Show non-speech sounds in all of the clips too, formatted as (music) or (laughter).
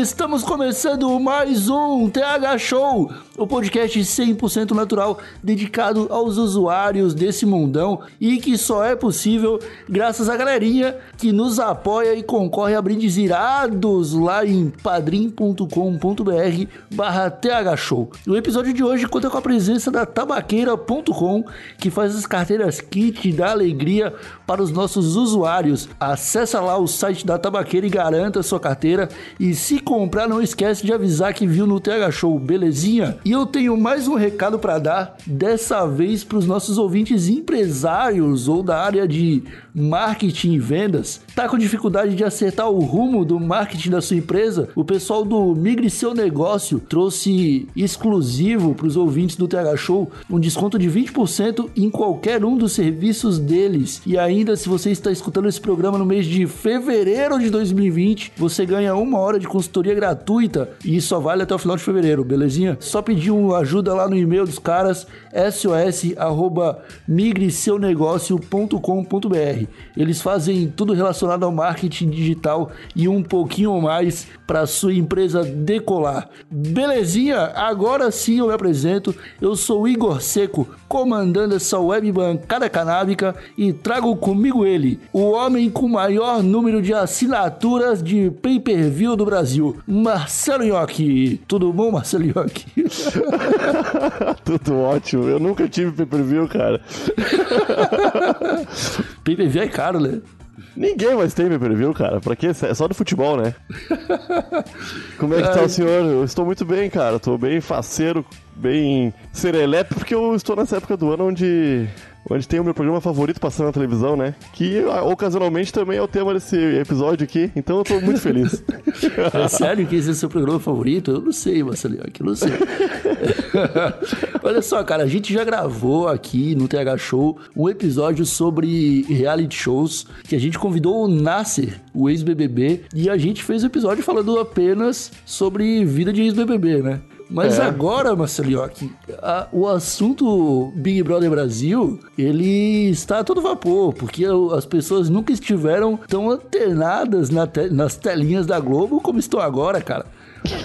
Estamos começando mais um TH Show, o podcast 100% natural dedicado aos usuários desse mundão e que só é possível graças à galerinha que nos apoia e concorre a brindes irados lá em padrim.com.br barra TH Show. O episódio de hoje conta com a presença da tabaqueira.com que faz as carteiras kit da alegria para os nossos usuários. Acesse lá o site da tabaqueira e garanta sua carteira e se comprar não esquece de avisar que viu no TH Show, belezinha? E eu tenho mais um recado para dar, dessa vez para os nossos ouvintes empresários ou da área de marketing e vendas. Tá com dificuldade de acertar o rumo do marketing da sua empresa? O pessoal do Migre Seu Negócio trouxe exclusivo para os ouvintes do TH Show um desconto de 20% em qualquer um dos serviços deles. E ainda, se você está escutando esse programa no mês de fevereiro de 2020, você ganha uma hora de consultoria gratuita e só vale até o final de fevereiro, belezinha? Só pedir uma ajuda lá no e-mail dos caras, sos@migreseunegocio.com.br. Eles fazem tudo relacionado ao marketing digital e um pouquinho mais para sua empresa decolar. Belezinha? Agora sim eu me apresento. Eu sou Igor Seco, comandando essa web bancada canábica e trago comigo ele, o homem com maior número de assinaturas de pay-per-view do Brasil, Marcelo Nhoque. Tudo bom, Marcelo Nhoque? (laughs) Tudo ótimo. Eu nunca tive pay-per-view, cara. (laughs) pay-per-view é caro, né? Ninguém mais tem pay-per-view, cara. Pra quê? É só do futebol, né? Como é que tá o senhor? Eu estou muito bem, cara. Estou bem faceiro, bem serelepe, porque eu estou nessa época do ano onde onde tem o meu programa favorito passando na televisão, né? Que ocasionalmente também é o tema desse episódio aqui, então eu tô muito feliz. (laughs) É sério que esse é o seu programa favorito? Eu não sei, Marcelinho, eu não sei. (laughs) (laughs) Olha só, cara, a gente já gravou aqui no TH Show um episódio sobre reality shows que a gente convidou o Nasser, o ex-BBB, e a gente fez o episódio falando apenas sobre vida de ex-BBB, né? Mas É. agora, Marcelioque, o assunto Big Brother Brasil, ele está a todo vapor, porque as pessoas nunca estiveram tão antenadas na te- nas telinhas da Globo como estão agora, cara.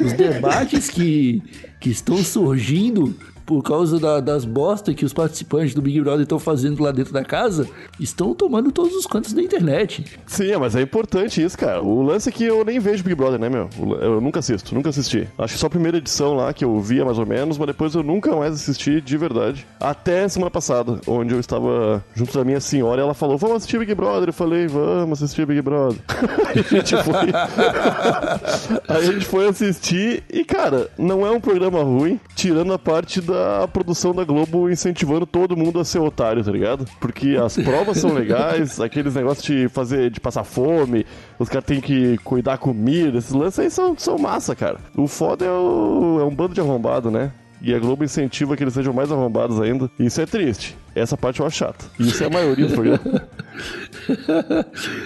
Os debates que, que estão surgindo por causa da- das bostas que os participantes do Big Brother estão fazendo lá dentro da casa, estão tomando todos os cantos da internet. Sim, mas é importante isso, cara. O lance é que eu nem vejo Big Brother, né, meu? Eu nunca assisto, nunca assisti. Acho que só a primeira edição lá que eu via mais ou menos, mas depois eu nunca mais assisti de verdade. Até semana passada, onde eu estava junto da minha senhora e ela falou: Vamos assistir Big Brother. Eu falei: Vamos assistir Big Brother. Aí (laughs) a gente foi. Aí (laughs) a gente foi assistir e, cara, não é um programa ruim, tirando a parte da produção da Globo incentivando todo mundo a ser otário, tá ligado? Porque as (laughs) provas são legais, aqueles negócios de fazer, de passar fome, os caras têm que cuidar da comida, esses lances aí são, são massa, cara. O foda é, o- é um bando de arrombado, né? E a Globo incentiva que eles sejam mais arrombados ainda. Isso é triste. Essa parte eu acho chata. Isso é a maioria do programa. (laughs)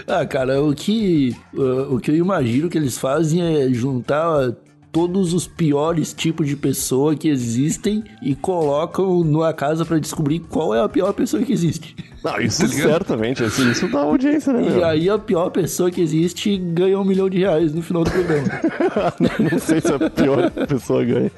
ah, cara, o que, uh, o que eu imagino que eles fazem é juntar todos os piores tipos de pessoa que existem e colocam numa casa pra descobrir qual é a pior pessoa que existe. Não, (laughs) isso certamente, assim, isso dá audiência, né, E meu? aí a pior pessoa que existe ganha um milhão de reais no final do programa. (laughs) Não sei se a pior pessoa ganha.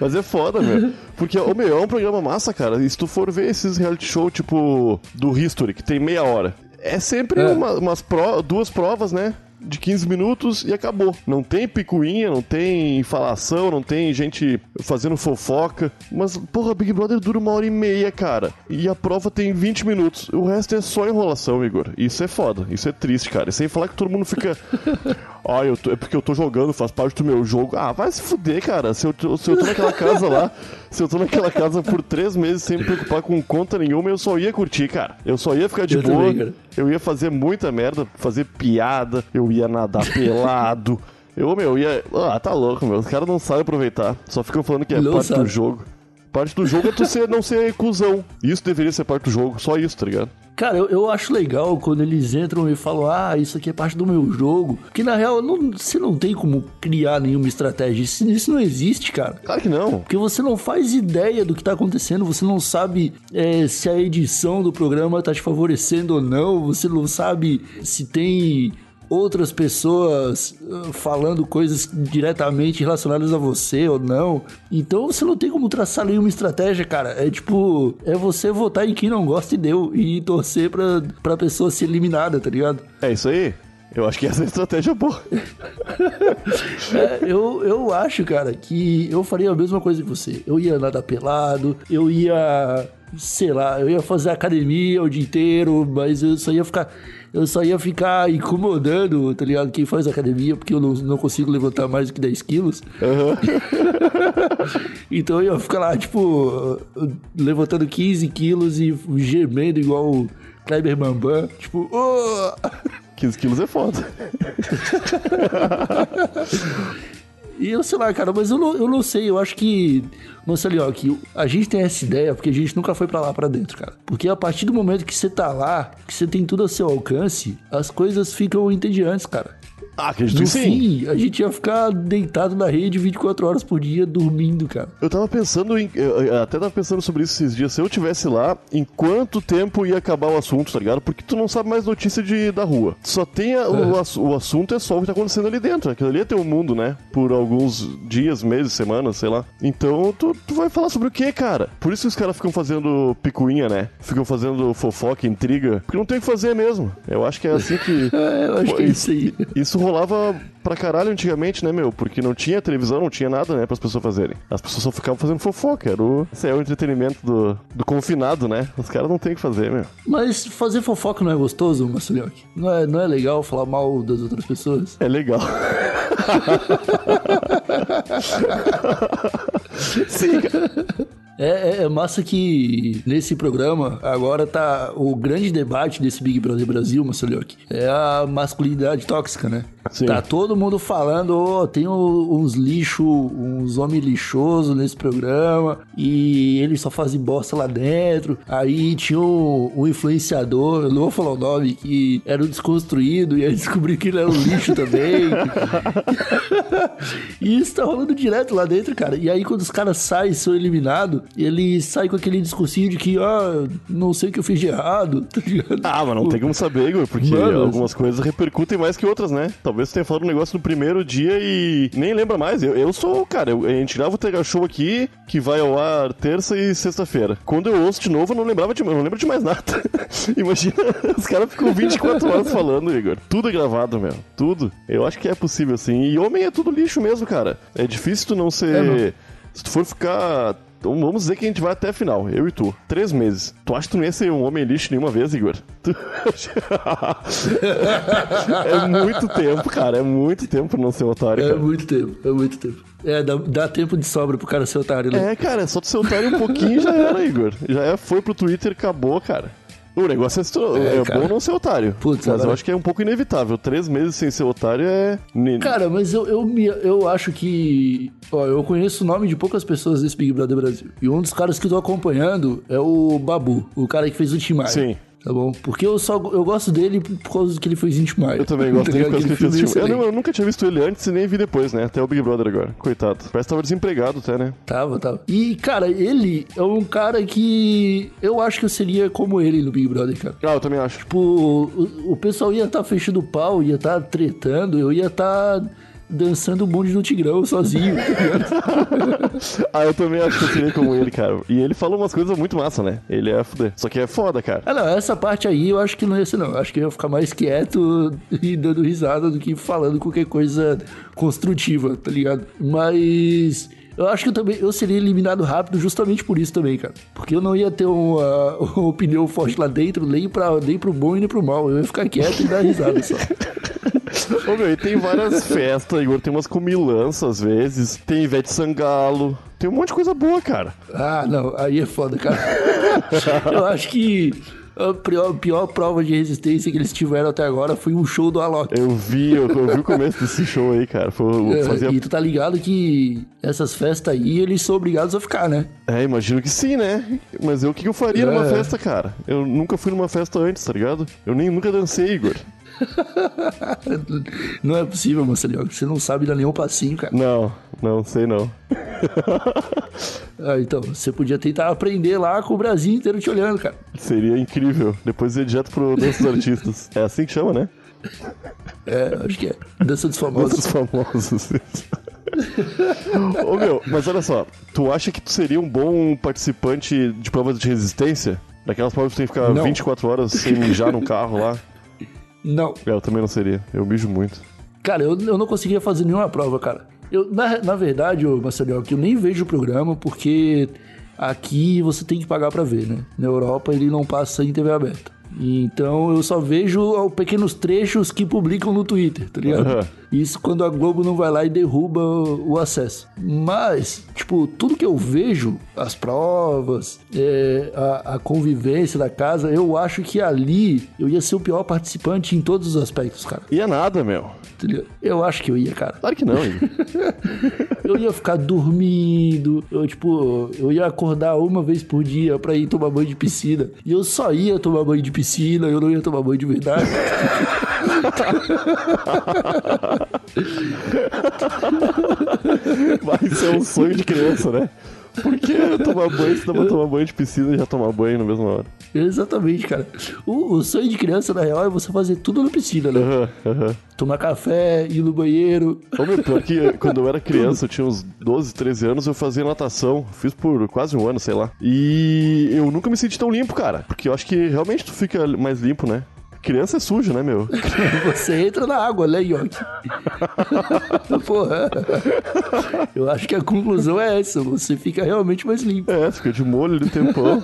Mas é foda, meu. Porque, ô, meu, é um programa massa, cara. E se tu for ver esses reality show, tipo, do History, que tem meia hora, é sempre É. uma- umas pro- duas provas, né? De 15 minutos e acabou. Não tem picuinha, não tem falação, não tem gente fazendo fofoca. Mas, porra, Big Brother dura uma hora e meia, cara. E a prova tem 20 minutos. O resto é só enrolação, Igor. Isso é foda. Isso é triste, cara. E sem falar que todo mundo fica. (laughs) Ah, eu tô- é porque eu tô jogando, faz parte do meu jogo. Ah, vai se fuder, cara. Se eu, se eu tô naquela casa lá, Se eu tô naquela casa por três meses sem me preocupar com conta nenhuma, eu só ia curtir, cara. Eu só ia ficar de Eu boa. também. Eu ia fazer muita merda, fazer piada, eu ia nadar pelado. Eu, meu, ia. Ah, tá louco, meu. Os caras não sabem aproveitar. Só ficam falando que é Não parte sabe. do jogo. Parte do jogo é tu ser, não ser cuzão. Isso deveria ser parte do jogo. Só isso, tá ligado? Cara, eu, eu acho legal quando eles entram e falam, ah, isso aqui é parte do meu jogo. Porque na real, não- você não tem como criar nenhuma estratégia. Isso, isso não existe, cara. Claro que não. Porque você não faz ideia do que tá acontecendo, você não sabe é, se a edição do programa tá te favorecendo ou não, você não sabe se tem outras pessoas ah, falando coisas diretamente relacionadas a você ou não. Então você não tem como traçar nenhuma estratégia, cara. É tipo, é você votar em quem não gosta e deu, e torcer pra, pra pessoa ser eliminada, tá ligado? É isso aí. Eu acho que essa é a estratégia boa. É, eu, eu acho, cara, que eu faria a mesma coisa que você. Eu ia nadar pelado, eu ia, sei lá, eu ia fazer academia o dia inteiro, mas eu só ia ficar. Eu só ia ficar incomodando, tá ligado? Quem faz academia, porque eu não, não consigo levantar mais do que 10 quilos. (laughs) então eu ia ficar lá, tipo, levantando 15 quilos e gemendo igual o Kleber Bambam. Tipo, "Oh!" 15 quilos é foda. (laughs) E eu sei lá, cara, mas eu não, eu não sei, eu acho que. Nossa, ali, ó, que a gente tem essa ideia porque a gente nunca foi pra lá pra dentro, cara. Porque a partir do momento que você tá lá, que você tem tudo a seu alcance, as coisas ficam entediantes, cara. Ah, acredito No que sim. fim, a gente ia ficar deitado na rede 24 horas por dia, dormindo, cara. Eu tava pensando em. até tava pensando sobre isso esses dias. Se eu tivesse lá, em quanto tempo ia acabar o assunto, tá ligado? Porque tu não sabe mais notícia de, da rua. Só tem a- o, ass- o assunto é só o que tá acontecendo ali dentro. Aquilo ali é teu mundo, né? Por alguns dias, meses, semanas, sei lá. Então tu, tu vai falar sobre o que, cara? Por isso que os caras ficam fazendo picuinha, né? Ficam fazendo fofoca, intriga. Porque não tem o que fazer mesmo. Eu acho que é assim que. (laughs) É, eu acho que é isso aí. Isso rolava pra caralho antigamente, né, meu? Porque não tinha televisão, não tinha nada, né, pras pessoas fazerem. As pessoas só ficavam fazendo fofoca. Era o... Esse é o entretenimento do, do confinado, né? Os caras não tem o que fazer, meu. Mas fazer fofoca não é gostoso, Marcelioque? Não é, não é legal falar mal das outras pessoas? É legal. (laughs) Sim, cara. É, é- é massa que nesse programa agora tá o grande debate desse Big Brother Brasil, Marcelioque, é a masculinidade tóxica, né? Sim. Tá todo mundo falando, ó, tem uns lixo, uns homens lixosos nesse programa e eles só fazem bosta lá dentro. Aí tinha um, um influenciador, eu não vou falar o nome, que era um desconstruído e aí descobri que ele era um lixo também. (laughs) E isso tá rolando direto lá dentro, cara. E aí, quando os caras saem e são eliminados, eles saem com aquele discursinho de que, ah, não sei o que eu fiz de errado, (laughs) tá ligado? Ah, mas não tem como saber, Igor, porque Mano, algumas coisas repercutem mais que outras, né? Talvez você tenha falado um negócio no primeiro dia e nem lembra mais. Eu, eu sou, cara, eu, a gente grava o Tega Show aqui, que vai ao ar terça e sexta-feira. Quando eu ouço de novo, eu não lembrava de, eu não lembro de mais nada. (laughs) Imagina, (laughs) os caras ficam 24 horas falando, Igor. Tudo é gravado, meu. Tudo. Eu acho que é possível, sim. E homem é tudo lixo mesmo, cara. É difícil tu não ser. É. Se tu for ficar. Então vamos dizer que a gente vai até a final, eu e tu. Três meses. Tu acha que tu não ia ser um homem lixo nenhuma vez, Igor? Tu- (laughs) é muito tempo, cara. É muito tempo pra não ser otário, É cara. muito tempo, é muito tempo. É, dá, dá tempo de sobra pro cara ser otário, né? É, cara, é só tu ser otário um pouquinho e já era, Igor. Já é, foi pro Twitter, acabou, cara. O negócio é, estro- É, é bom não ser otário. Putz, mas eu acho que é um pouco inevitável. Três meses sem ser otário é. Cara, mas eu, eu, me- eu acho que. Ó, eu conheço o nome de poucas pessoas desse Big Brother Brasil. E um dos caras que eu tô acompanhando é o Babu, o cara que fez o Tim Maia. Sim. Tá bom? Porque eu só eu gosto dele por causa que ele Tim Maia. Eu também gosto (laughs) Tá dele por causa que ele fez filme. Eu, não- eu nunca tinha visto ele antes e nem vi depois, né? Até o Big Brother agora. Coitado. Parece que tava desempregado até, né? Tava, tava. E, cara, ele é um cara que eu acho que eu seria como ele no Big Brother, cara. Ah, eu também acho. Tipo, o, o pessoal ia estar fechando o pau, ia estar tretando, eu ia estar dançando o bonde do Tigrão sozinho, tá? (laughs) Ah, eu também acho que eu seria como ele, cara. E ele falou umas coisas muito massa, né? Ele é fuder. Só que é foda, cara. Ah, não, essa parte aí eu acho que não ia ser, não. Eu Acho que eu ia ficar mais quieto (laughs) e dando risada do que falando qualquer coisa construtiva, tá ligado? Mas. Eu acho que eu também eu seria eliminado rápido justamente por isso também, cara. Porque eu não ia ter uma, (laughs) uma opinião forte lá dentro, nem, pra, nem pro bom e nem pro mal. Eu ia ficar quieto e dar risada só. (laughs) Ô, meu, e tem várias festas, Igor. Tem umas comilanças às vezes. Tem Ivete Sangalo. Tem um monte de coisa boa, cara. Ah, não, aí é foda, cara. (laughs) Eu acho que a pior, pior prova de resistência que eles tiveram até agora foi um show do Alok. Eu vi, eu, eu vi o começo desse show aí, cara. Foi, É, fazia... E tu tá ligado que essas festas aí, eles são obrigados a ficar, né? É, imagino que sim, né? Mas eu, o que eu faria numa É. festa, cara? Eu nunca fui numa festa antes, tá ligado? Eu nem nunca dancei, Igor. (laughs) Não é possível, Marcelinho. Você não sabe dar nenhum passinho, cara. Não, não sei não. (laughs) Ah, então, você podia tentar aprender lá com o Brasil inteiro te olhando, cara. Seria incrível. Depois ia direto pro Dança dos Artistas. É assim que chama, né? É, acho que é. Dança dos Dança famosos. dos famosos. Ô meu, mas olha só, tu acha que tu seria um bom participante de provas de resistência? Daquelas provas que tu tem que ficar Não. 24 horas sem mijar no carro lá? Não. Eu também não seria. Eu mijo muito. Cara, eu, eu não conseguia fazer nenhuma prova, cara. Eu, na, na verdade, ô Marcelinho, que eu nem vejo o programa porque aqui você tem que pagar pra ver, né? Na Europa ele não passa em TV aberta. Então eu só vejo pequenos trechos que publicam no Twitter, tá ligado? Aham. Isso quando a Globo não vai lá e derruba o o acesso. Mas, tipo, tudo que eu vejo, as provas, é, a, a convivência da casa, eu acho que ali eu ia ser o pior participante em todos os aspectos, cara. É nada, meu. Eu acho que eu ia, cara. Claro que não. (laughs) Eu ia ficar dormindo, eu, tipo, eu ia acordar uma vez por dia pra ir tomar banho de piscina. E eu só ia tomar banho de piscina, eu não ia tomar banho de verdade. (laughs) (laughs) Vai ser um sonho de criança, né? Porque tomar banho, se dá pra tomar banho de piscina e já tomar banho na mesma hora. Exatamente, cara. O, o sonho de criança, na real, é você fazer tudo na piscina, né? Aham, aham. Tomar café, ir no banheiro. Ô, meu, pior que (laughs) quando eu era criança, eu tinha uns 12, 13 anos, eu fazia natação. Fiz por quase um ano, sei lá. E eu nunca me senti tão limpo, cara. Porque eu acho que realmente tu fica mais limpo, né? Criança é sujo, né, meu? (laughs) Você entra na água, né, York? (laughs) Porra. Eu acho que a conclusão é essa. Você fica realmente mais limpo. É, fica de molho o tempão.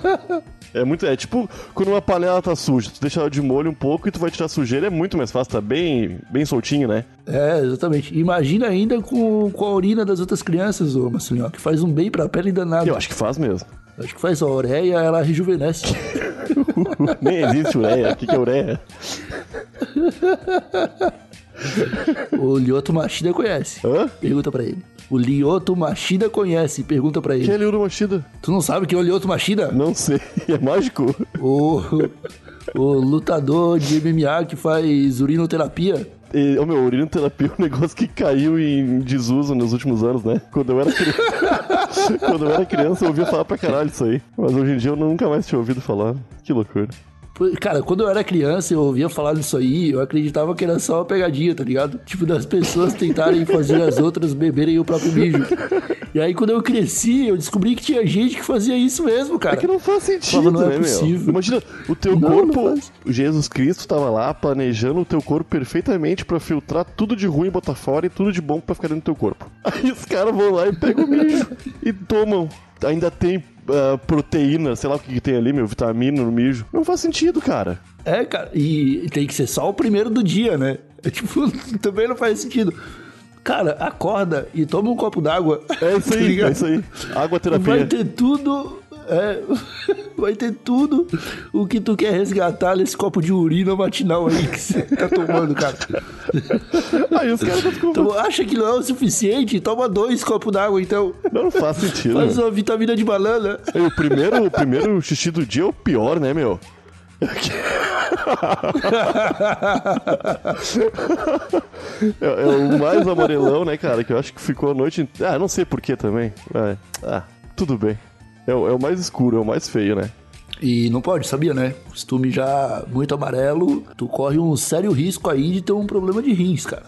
É muito. É tipo quando uma panela tá suja, tu deixa ela de molho um pouco e tu vai tirar sujeira, é muito mais fácil, tá bem, bem soltinho, né? É, exatamente. Imagina ainda com, com a urina das outras crianças, ô Marcelinho, que faz um bem pra pele danado. Eu acho que faz mesmo. Acho que faz a ureia, ela rejuvenesce. (laughs) Nem existe ureia. O que, que é ureia? o Lioto Machida conhece. Hã? Pergunta pra ele. O Lioto Machida conhece. Pergunta pra ele. Que é Liuro Machida? Tu não sabe quem é o Lioto Machida? Não sei. É mágico? O, o lutador de MMA que faz urinoterapia. E, ô meu, urinoterapia é um negócio que caiu em desuso nos últimos anos, né? Quando eu era criança. (laughs) Quando eu era criança, eu ouvia falar pra caralho isso aí. Mas hoje em dia eu nunca mais tinha ouvido falar. Que loucura. Cara, quando eu era criança, eu ouvia falar disso aí, eu acreditava que era só uma pegadinha, tá ligado? Tipo, das pessoas tentarem fazer as outras beberem o próprio mijo. E aí, quando eu cresci, eu descobri que tinha gente que fazia isso mesmo, cara. É que não faz sentido, Fala, não é né, meu? possível. Imagina, o teu Não, não corpo, faz. Jesus Cristo tava lá planejando o teu corpo perfeitamente pra filtrar tudo de ruim, botar fora e tudo de bom pra ficar dentro do teu corpo. (laughs) Aí os caras vão lá e pegam o mijo e tomam. Ainda tem ah, proteína, sei lá o que, que tem ali, meu, vitamina no mijo. Não faz sentido, cara. É, cara, e tem que ser só o primeiro do dia, né? (laughs) É, tipo, também não faz sentido. Cara, acorda e toma um copo d'água. É isso (laughs) Tá aí, é isso aí. Água Vai terapia. ter tudo. É, (laughs) vai ter tudo o que tu quer resgatar nesse copo de urina matinal aí que você tá tomando, cara. Aí os caras ficam. Então, acha que não é o suficiente? Toma dois copos d'água, então. Não faz sentido. Faz uma vitamina de banana. E o primeiro, o primeiro xixi do dia é o pior, né, meu? É, é o mais amarelão, né, cara? Que eu acho que ficou a noite. Ah, não sei porquê também. Ah, tudo bem. É, o- é o mais escuro, é o mais feio, né? E não pode, sabia, né? Se tu mijar muito amarelo, tu corre um sério risco aí de ter um problema de rins, cara.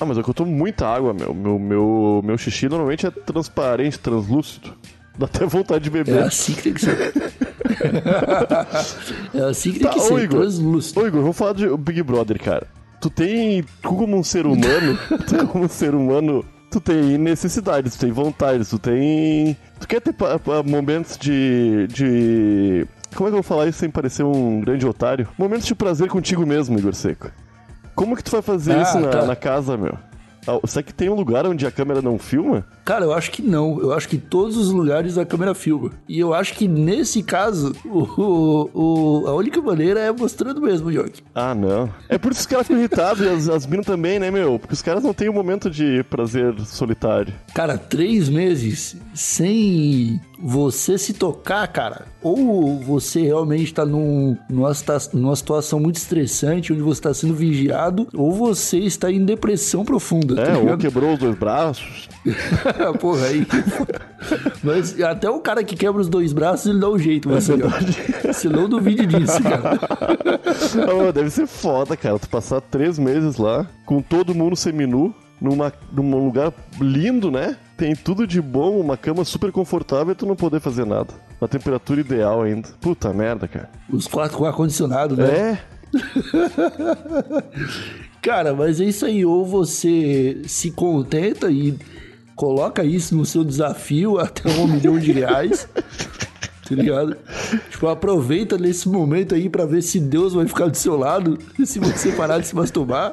Ah, mas é que eu tomo muita água, meu. Meu, meu, meu xixi normalmente é transparente, translúcido. Dá até vontade de É beber. assim que tem que ser. (laughs) é assim que tem Tá, que ô, ser, Igor. translúcido. Ô Igor, vamos falar de Big Brother, cara. Tu tem. Tu como um ser humano. (laughs) tu como um ser humano. Tu tem necessidades, tu tem vontades, tu tem. Tu quer ter pa- pa- momentos de. de. Como é que eu vou falar isso sem parecer um grande otário? Momentos de prazer contigo mesmo, Igor Seco. Como que tu vai fazer Ah, isso na, tá. na casa, meu? Ah, Será que tem um lugar onde a câmera não filma? Cara, eu acho que não. Eu acho que todos os lugares a câmera filma. E eu acho que nesse caso, o, o- a única maneira é mostrando mesmo, Yoki. Ah, não. É por isso que os caras ficam irritados e as, as minas também, né, meu? Porque os caras não têm um momento de prazer solitário. Cara, três meses sem você se tocar, cara. Ou você realmente tá num, numa, numa situação muito estressante, onde você tá sendo vigiado, ou você está em depressão profunda. É, tá ou quebrou os dois braços. (laughs) (laughs) Porra, aí. Mas até o cara que quebra os dois braços, ele dá um jeito, É mas Você não duvide disso, (laughs) cara. Ah, deve ser foda, cara. Tu passar três meses lá, com todo mundo seminu, numa, num lugar lindo, né? Tem tudo de bom, uma cama super confortável e tu não poder fazer nada. Uma temperatura ideal ainda. Puta merda, cara. Os quatro com ar-condicionado, né? É? (laughs) Cara, mas é isso aí. Ou você se contenta e coloca isso no seu desafio até um milhão de reais. Tá ligado? Tipo, aproveita nesse momento aí pra ver se Deus vai ficar do seu lado se você parar de se masturbar.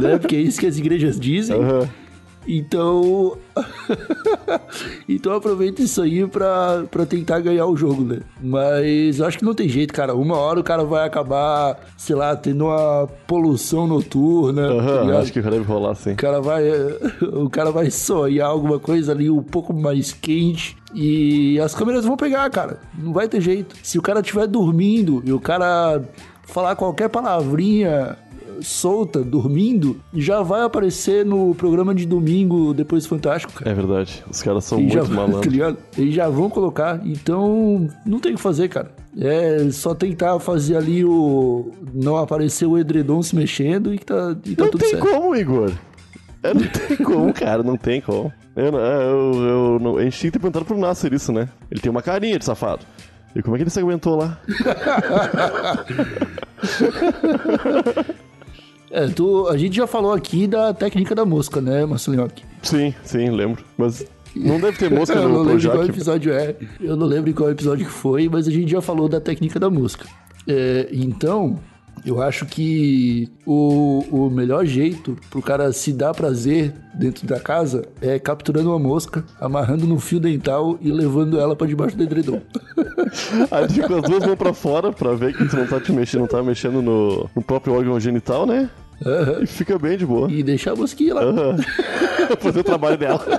Né? Porque é isso que as igrejas dizem. Aham. Então. (laughs) então aproveita isso aí pra, pra tentar ganhar o jogo, né? Mas eu acho que não tem jeito, cara. Uma hora o cara vai acabar, sei lá, tendo uma poluição noturna. tá ligado? acho que deve rolar sim. O cara vai, (laughs) o cara vai sonhar alguma coisa ali um pouco mais quente e as câmeras vão pegar, cara. Não vai ter jeito. Se o cara estiver dormindo e o cara falar qualquer palavrinha solta, dormindo, já vai aparecer no programa de domingo depois do Fantástico, cara. É verdade. Os caras são E já, muito (laughs) tá malandros. Eles já vão colocar, então não tem o que fazer, cara. É só tentar fazer ali o. Não aparecer o edredom se mexendo e que tá, e tá Não tudo tem certo. como, Igor. É, não (laughs) tem como, cara, não tem como. Eu, não- eu, eu não- a gente tinha que ter perguntado pro Nasser isso, né? Ele tem uma carinha de safado. E como é que ele se aguentou lá? (laughs) É, tu, a gente já falou aqui da técnica da mosca, né, Marcelinhoque? Sim, sim, lembro. Mas não deve ter (laughs) mosca Eu não no lembro qual episódio é. Eu não lembro qual episódio que foi, mas a gente já falou da técnica da mosca. É, então, eu acho que o, o melhor jeito pro cara se dar prazer dentro da casa é capturando uma mosca, amarrando no fio dental e levando ela pra debaixo do edredom. (laughs) Aí fica com as duas mãos pra fora pra ver que tu não tá te mexendo, não tá mexendo no, no próprio órgão genital, né? Aham. E fica bem de boa. E deixar a mosquinha lá. Aham. (laughs) Fazer o trabalho dela. (laughs)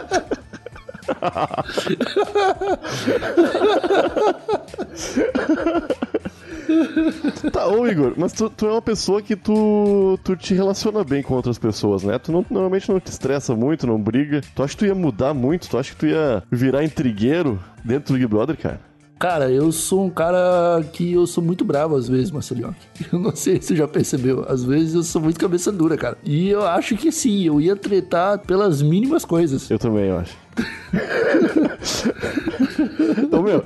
(laughs) Tá, ô Igor, mas tu, tu é uma pessoa que tu, tu te relaciona bem com outras pessoas, né? Tu não- normalmente não te estressa muito, não briga. Tu acha que tu ia mudar muito? Tu acha que tu ia virar intrigueiro dentro do Big Brother, cara? Cara, eu sou um cara que eu sou muito bravo às vezes, Marcelinho. (laughs) Eu não sei se você já percebeu. Às vezes eu sou muito cabeça dura, cara. E eu acho que sim, eu ia tretar pelas mínimas coisas. Eu também, eu acho. (laughs) (laughs) Ô meu,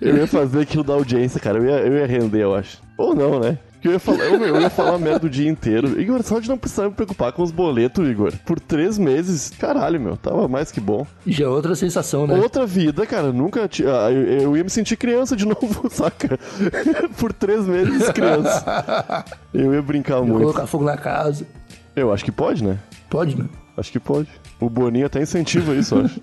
eu ia fazer aquilo da audiência, cara. Eu ia, eu ia render, eu acho. Ou não, né? Porque eu ia falar, ô, meu, eu ia falar merda o dia inteiro. Igor, só de não precisar me preocupar com os boletos, Igor. Por três meses, caralho, meu, tava mais que bom. Já é outra sensação, né? Outra vida, cara, nunca. ti- ah, eu, eu ia me sentir criança de (laughs) novo, saca? Por três meses, criança. Eu ia brincar muito. Colocar fogo na casa. Eu acho que pode, né? Pode, né? Acho que pode. O Boninho até incentiva isso, eu acho.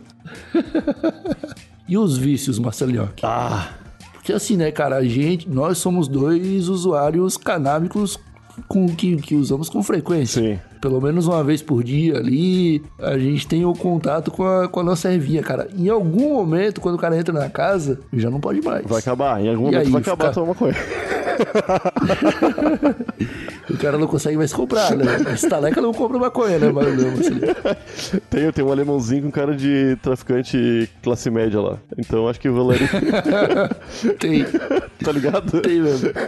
(laughs) E os vícios, Marcelinho? Ah, Porque assim, né, cara, a gente, nós somos dois usuários canábicos com que, que usamos com frequência. sim. Pelo menos uma vez por dia ali, a gente tem o contato com a, com a nossa ervinha, cara. Em algum momento, quando o cara entra na casa, já não pode mais. Vai acabar, em algum E momento aí, vai acabar fica- a tua maconha. O cara não consegue mais comprar, né? Estaleca não compra maconha, né, mas não, assim. (laughs) Tem, tem um alemãozinho com cara de traficante classe média lá. Então acho que o Valério. (laughs) Tem, tá ligado? tem mesmo. (laughs)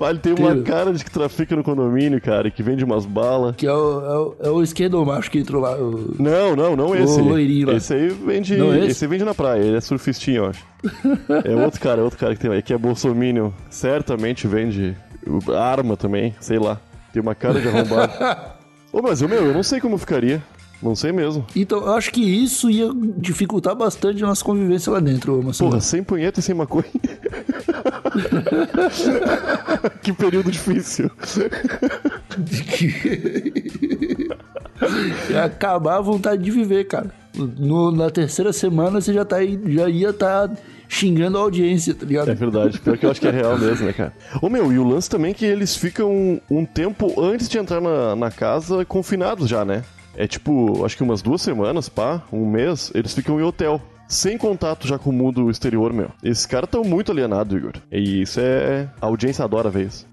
Ah, Ele tem uma Tem. cara de que trafica no condomínio, cara, que vende umas balas. Que é o, é o, é o macho que entrou lá. o- Não, não, não esse. loirinho lá. Esse aí vende. Não é esse? esse? aí vende na praia, ele é surfistinho, eu acho. é outro cara, é outro cara que tem aí, que é bolsominion. Certamente vende arma também, sei lá. Tem uma cara de arrombado. (laughs) Ô, mas eu, meu, eu não sei como ficaria. Não sei mesmo. Então, eu acho que isso ia dificultar bastante a nossa convivência lá dentro, Marcelo. Porra, sem punheta e sem maconha. (laughs) que período difícil. (laughs) ia acabar a vontade de viver, cara. No- na terceira semana você já, tá aí, já ia estar xingando a audiência, tá ligado? É verdade, pior que eu acho que é real mesmo, né, cara? Ô meu, e o lance também é que eles ficam um tempo antes de entrar na, na casa confinados já, né? É tipo, acho que umas duas semanas, pá, um mês, eles ficam em hotel. Sem contato já com o mundo exterior, meu. Esses caras estão muito alienados, Igor. E isso é. A audiência adora ver isso.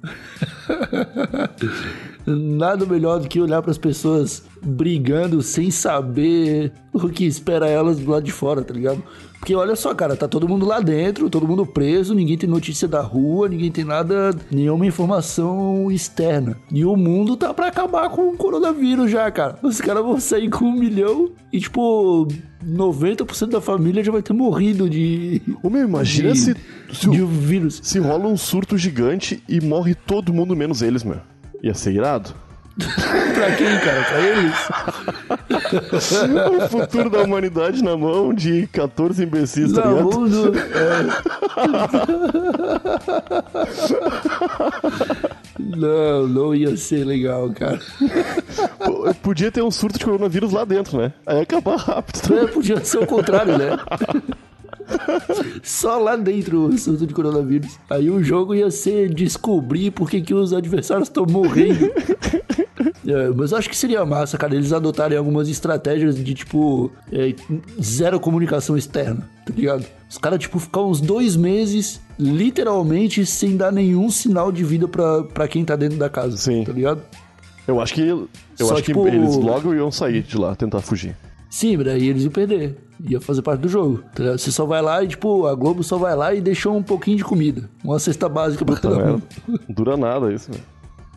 (laughs) Nada melhor do que olhar pras pessoas brigando sem saber o que espera elas do lado de fora, tá ligado? Porque olha só, cara, tá todo mundo lá dentro, todo mundo preso, ninguém tem notícia da rua, ninguém tem nada, nenhuma informação externa. E o mundo tá pra acabar com o coronavírus já, cara. Os caras vão sair com um milhão e, tipo, 90% da família já vai ter morrido de. Ô meu, imagina de, se. Se, de o- um vírus. se rola um surto gigante e morre todo mundo menos eles, meu. Ia ser irado. (laughs) pra quem, cara? Pra eles? (laughs) o futuro da humanidade na mão de 14 imbecis, tá Não, ligado? mundo, é. Não, não ia ser legal, cara. Pô, Podia ter um surto de coronavírus lá dentro, né? Aí ia acabar rápido. É, podia ser o contrário, né? (laughs) Só lá dentro o surto de coronavírus. Aí o jogo ia ser descobrir por que, que os adversários estão morrendo. (laughs) É, mas eu acho que seria massa, cara, eles adotarem algumas estratégias de, tipo, é, zero comunicação externa, tá ligado? Os caras, tipo, ficar uns dois meses, literalmente, sem dar nenhum sinal de vida pra, pra quem tá dentro da casa, Sim. tá ligado? Eu acho que. Eu Só, acho tipo, que eles logo iam sair de lá, tentar fugir. Sim, daí eles iam perder. Ia fazer parte do jogo. tá? Você só vai lá e, tipo, a Globo só vai lá e deixou um pouquinho de comida. Uma cesta básica pra todo Não, é, mundo. não dura nada isso, velho.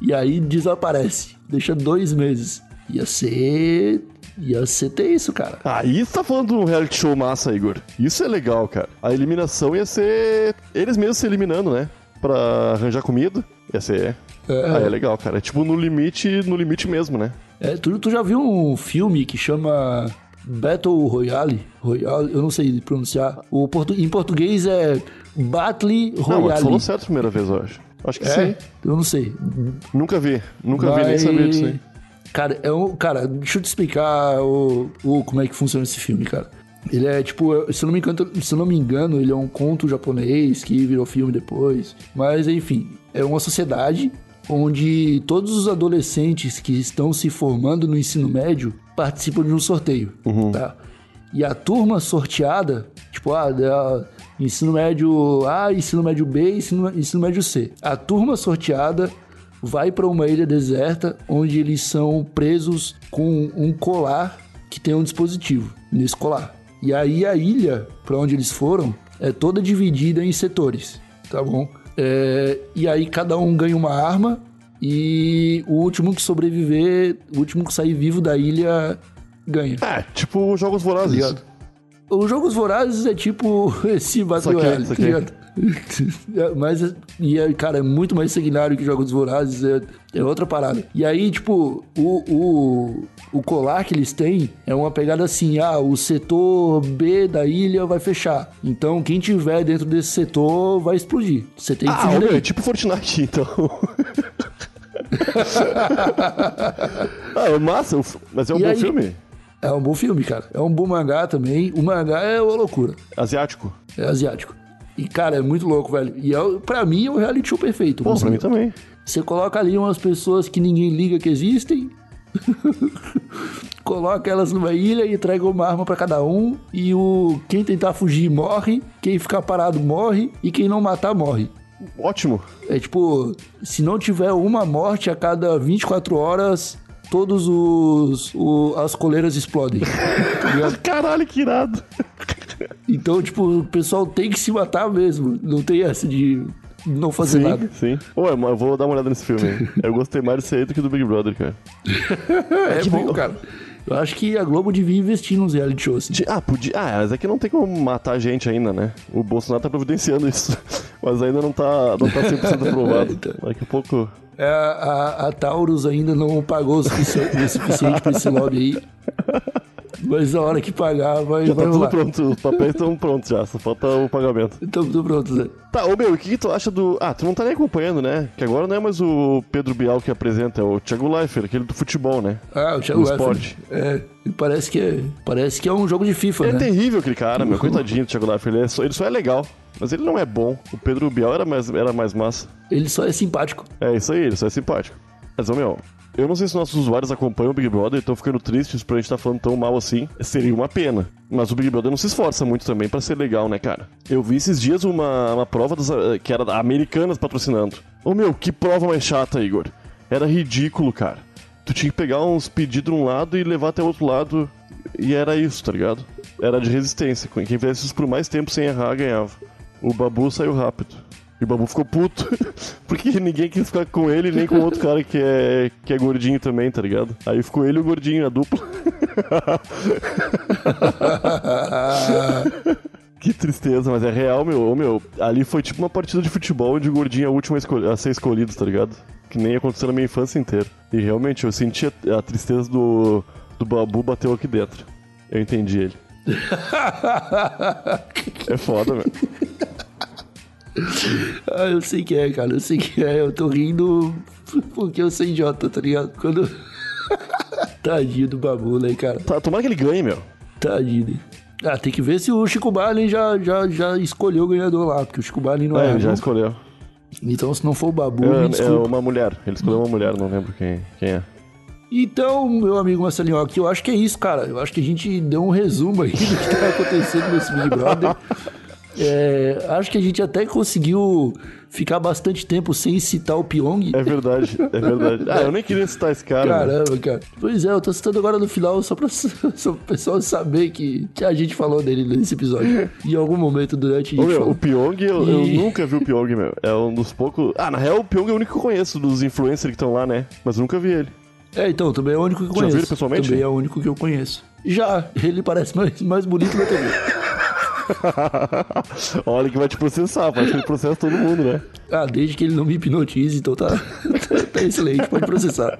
E aí desaparece. Deixa dois meses. Ia ser. Ia ser tenso, cara. Aí você tá falando de um reality show massa, Igor. Isso é legal, cara. A eliminação ia ser eles mesmos se eliminando, né? Pra arranjar comida. Ia ser. É. Aí é legal, cara. É tipo no limite, no limite mesmo, né? É, tu, tu já viu um filme que chama Battle Royale? Royale, eu não sei pronunciar. O portu, em português é Battle Não, mas Royale. falou certo a primeira vez, eu acho. Acho que É? sim. Eu não sei. Nunca vi. Nunca vi, nem Mas- sabia disso aí. Cara, é um, cara, deixa eu te explicar o, o- como é que funciona esse filme, cara. Ele é tipo, se eu, não me engano, se eu não me engano, ele é um conto japonês que virou filme depois. Mas enfim, é uma sociedade onde todos os adolescentes que estão se formando no ensino médio participam de um sorteio, tá? E a turma sorteada, tipo, ah, da- ensino médio A, ensino médio B, ensino, ensino médio C. A turma sorteada vai para uma ilha deserta onde eles são presos com um colar que tem um dispositivo nesse colar. E aí a ilha para onde eles foram é toda dividida em setores, tá bom? É, e aí cada um ganha uma arma e o último que sobreviver, o último que sair vivo da ilha ganha. É, tipo Jogos Vorazes. ligado? Os Jogos Vorazes é tipo (laughs) esse Battle Royale, tá ligado? (laughs) É, Mas, e é, cara, é muito mais sanguinário que Jogos Vorazes, é, é outra parada. E aí, tipo, o, o, o colar que eles têm é uma pegada assim, ah, o setor B da ilha vai fechar. Então, quem tiver dentro desse setor vai explodir. Você tem que Ah, fugir meu, é tipo Fortnite, então. (laughs) (laughs) ah, é massa, f- mas é um E bom aí? filme. É um bom filme, cara. É um bom mangá também. O mangá é uma loucura. Asiático. É asiático. E, cara, é muito louco, velho. E é, pra mim é o reality show perfeito. Pô, Você- pra mim também. Você coloca ali umas pessoas que ninguém liga que existem. (laughs) coloca elas numa ilha e entrega uma arma pra cada um. E o quem tentar fugir morre. Quem ficar parado morre. E quem não matar morre. Ótimo. É tipo, se não tiver uma morte a cada 24 horas, todos os, as coleiras explodem. tá? (laughs) Caralho, que irado. Então, tipo, o pessoal tem que se matar mesmo. Não tem essa de não fazer Sim, nada. sim. Ô, eu eu vou dar uma olhada nesse filme. Eu gostei mais desse aí do que do Big Brother, cara. (laughs) É, bom, cara. Eu acho que a Globo devia investir nos reality shows. assim. Ah, podia. Ah, mas é que não tem como matar gente ainda, né? O Bolsonaro tá providenciando isso. (laughs) Mas ainda não tá, não tá 100% (laughs) aprovado. Então. Daqui a pouco. É, a, a Taurus ainda não pagou o sufici- o suficiente pra esse lobby aí. Mas a hora que pagar, vai, Já vai tá tudo pronto, os papéis estão prontos já, só falta o pagamento. Então, tudo pronto, Zé. Tá, ô meu, o que, que tu acha do. Ah, tu não tá nem acompanhando, né? Que agora não é mais o Pedro Bial que apresenta, é o Thiago Leifert, aquele do futebol, né? Ah, o Thiago No Leifert. esporte. É, parece que é, parece que é um jogo de FIFA, é né? terrível aquele cara, meu. (laughs) Coitadinho do Thiago Leifert. Ele, é só, ele só é legal, mas ele não é bom. O Pedro Bial era mais, era mais massa. Ele só é simpático. É isso aí, ele só é simpático. Mas, ô meu, eu não sei se nossos usuários acompanham o Big Brother e estão ficando tristes por a gente estar falando tão mal assim. Seria uma pena. Mas o Big Brother não se esforça muito também pra ser legal, né, cara? Eu vi esses dias uma, uma prova das, eh, que era Americanas patrocinando. Ô meu, que prova mais chata, Igor. Era ridículo, cara. Tu tinha que pegar uns pedidos de um lado e levar até o outro lado. E era isso, tá ligado? Era de resistência. Quem fizesse isso por mais tempo sem errar ganhava. O Babu saiu rápido. E o Babu ficou puto. (laughs) Porque ninguém quis ficar com ele, nem com outro cara que é, que é gordinho também, tá ligado? Aí ficou ele e o gordinho, a dupla. (laughs) que tristeza, mas é real, meu. Meu. Ali foi tipo uma partida de futebol onde o gordinho é o último a, ser escolhido, tá ligado? Que nem aconteceu na minha infância inteira. E realmente eu senti a, a tristeza do, do Babu bateu aqui dentro. Eu entendi ele. (laughs) É foda, meu. Ah, eu sei que é, cara. Eu sei que é. Eu tô rindo porque eu sou idiota, tá ligado? Quando. (laughs) Tadinho do babu, né, cara? Tá, tomara que ele ganhe, meu. Tadinho. Ah, tem que ver se o Chico Barney já, já, já escolheu o ganhador lá, porque o Chico Barney não É, é. ele já escolheu. Então, se não for o babu, É, é uma mulher. Ele escolheu uma mulher, não lembro quem, quem é. Então, meu amigo Marcelinho, aqui eu acho que é isso, cara. Eu acho que a gente deu um resumo aí do que tá acontecendo nesse Big Brother. (laughs) É, acho que a gente até conseguiu ficar bastante tempo sem citar o Pyong. É verdade, é verdade. (laughs) Ah, eu nem queria citar esse cara. meu. Caramba, cara. Pois é, eu tô citando agora no final só pra, (laughs) só pro pessoal saber que, que a gente falou dele nesse episódio. Em algum momento durante a Ô, meu, o Pyong, eu, eu E- nunca vi o Pyong, meu. É um dos poucos. Ah, na real, o Pyong é o único que eu conheço dos influencers que estão lá, né? Mas eu nunca vi ele. É, então, também é o único que eu Já conheço. viu ele pessoalmente? Também é o único que eu conheço. Já, ele parece mais, mais bonito na TV. (laughs) (laughs) Olha que vai te processar, pode que ele processa todo mundo, né? Ah, desde que ele não me hipnotize, então tá, tá, (laughs) tá excelente, pode processar.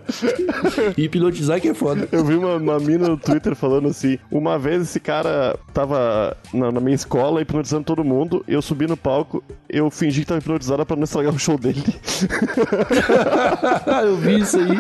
Hipnotizar que é foda. Eu vi uma, uma mina no Twitter falando assim: uma vez esse cara tava na, na minha escola hipnotizando todo mundo, eu subi no palco, eu fingi que tava hipnotizada pra não estragar o show dele. (laughs) eu vi isso aí.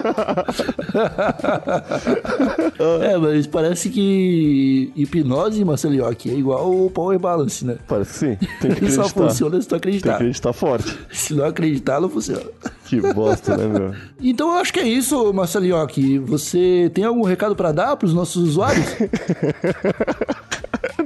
é, mas parece que hipnose, Marcelioque, é igual o Power Balance, né? Parece que sim. Tem que Ele só acreditar. funciona se tu Tem que acreditar. acreditar forte. (laughs) Se não acreditar, não funciona. Que bosta, né, meu? (laughs) Então eu acho que é isso, Marcelioque. Você tem algum recado pra dar pros nossos usuários? (laughs)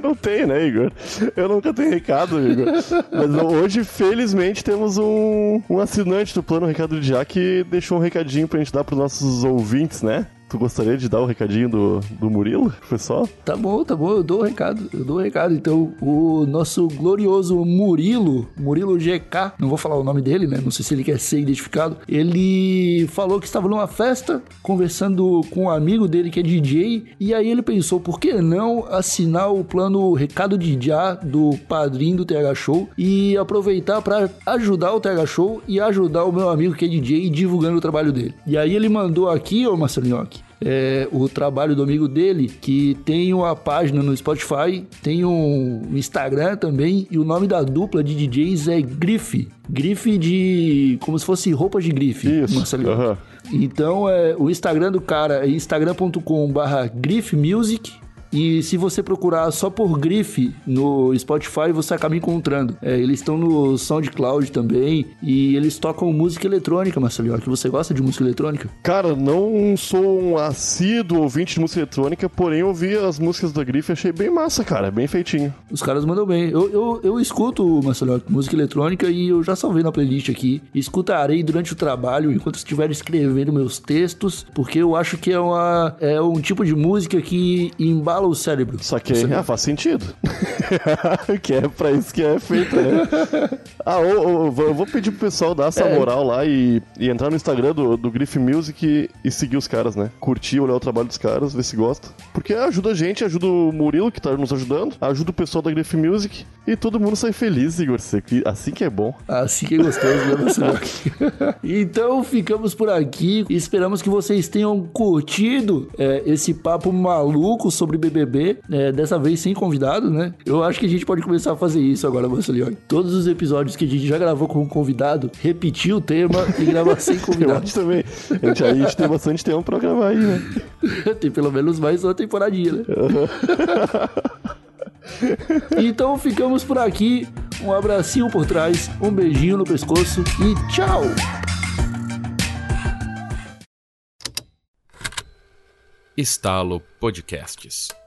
Não tem, né, Igor? Eu nunca tenho recado, Igor. Mas hoje, felizmente, temos um, um assinante do Plano Recado de Já que deixou um recadinho pra gente dar pros nossos ouvintes, né? Tu gostaria de dar o recadinho do, do Murilo, pessoal? Tá bom, tá bom, eu dou o recado, eu dou o recado. Então, o nosso glorioso Murilo, Murilo GK, não vou falar o nome dele, né? Não sei se ele quer ser identificado. Ele falou que estava numa festa, conversando com um amigo dele que é DJ, e aí ele pensou, por que não assinar o plano Recado de Já do padrinho do TH Show e aproveitar para ajudar o TH Show e ajudar o meu amigo que é DJ divulgando o trabalho dele. E aí ele mandou aqui, ô Marcelinhoque, é, o trabalho do amigo dele, que tem uma página no Spotify, tem um Instagram também, e o nome da dupla de DJs é Grife. Grife de. como se fosse roupas de grife. Isso, aham. Então, é, o Instagram do cara é instagram.com/barra grifemusic. E se você procurar só por grife no Spotify, você acaba encontrando. É, eles estão no SoundCloud também. E eles tocam música eletrônica, Marcelinho. Que você gosta de música eletrônica? Cara, não sou um assíduo ouvinte de música eletrônica, porém ouvi as músicas da Grife e achei bem massa, cara. Bem feitinho. Os caras mandam bem. Eu, eu, eu escuto, Marcelo, música eletrônica e eu já salvei na playlist aqui. Escutarei durante o trabalho, enquanto estiver escrevendo meus textos, porque eu acho que é, uma, é um tipo de música que embala o cérebro. Saquei. Ah, faz sentido. (laughs) que é pra isso que é feito, né? Ah, eu vou- eu vou pedir pro pessoal dar essa É. moral lá e, e entrar no Instagram do, do Griff Music e, e seguir os caras, né? Curtir, olhar o trabalho dos caras, ver se gosta. Porque ajuda a gente, ajuda o Murilo, que tá nos ajudando, ajuda o pessoal da Griff Music e todo mundo sai feliz, Igor Seco. Assim que é bom. Assim que é gostoso, né, (laughs) então ficamos por aqui. Esperamos que vocês tenham curtido é, esse papo maluco sobre BBB, é, dessa vez sem convidado, né? Eu acho que a gente pode começar a fazer isso agora, Marcelinho. Todos os episódios que a gente já gravou com um convidado, repetir o tema e gravar sem (laughs) Eu convidado. acho também. A gente, aí a gente tem bastante tempo pra gravar aí, né? (laughs) tem pelo menos mais uma temporadinha, né? (laughs) então ficamos por aqui. Um abracinho por trás, um beijinho no pescoço e tchau! Estalo Podcasts.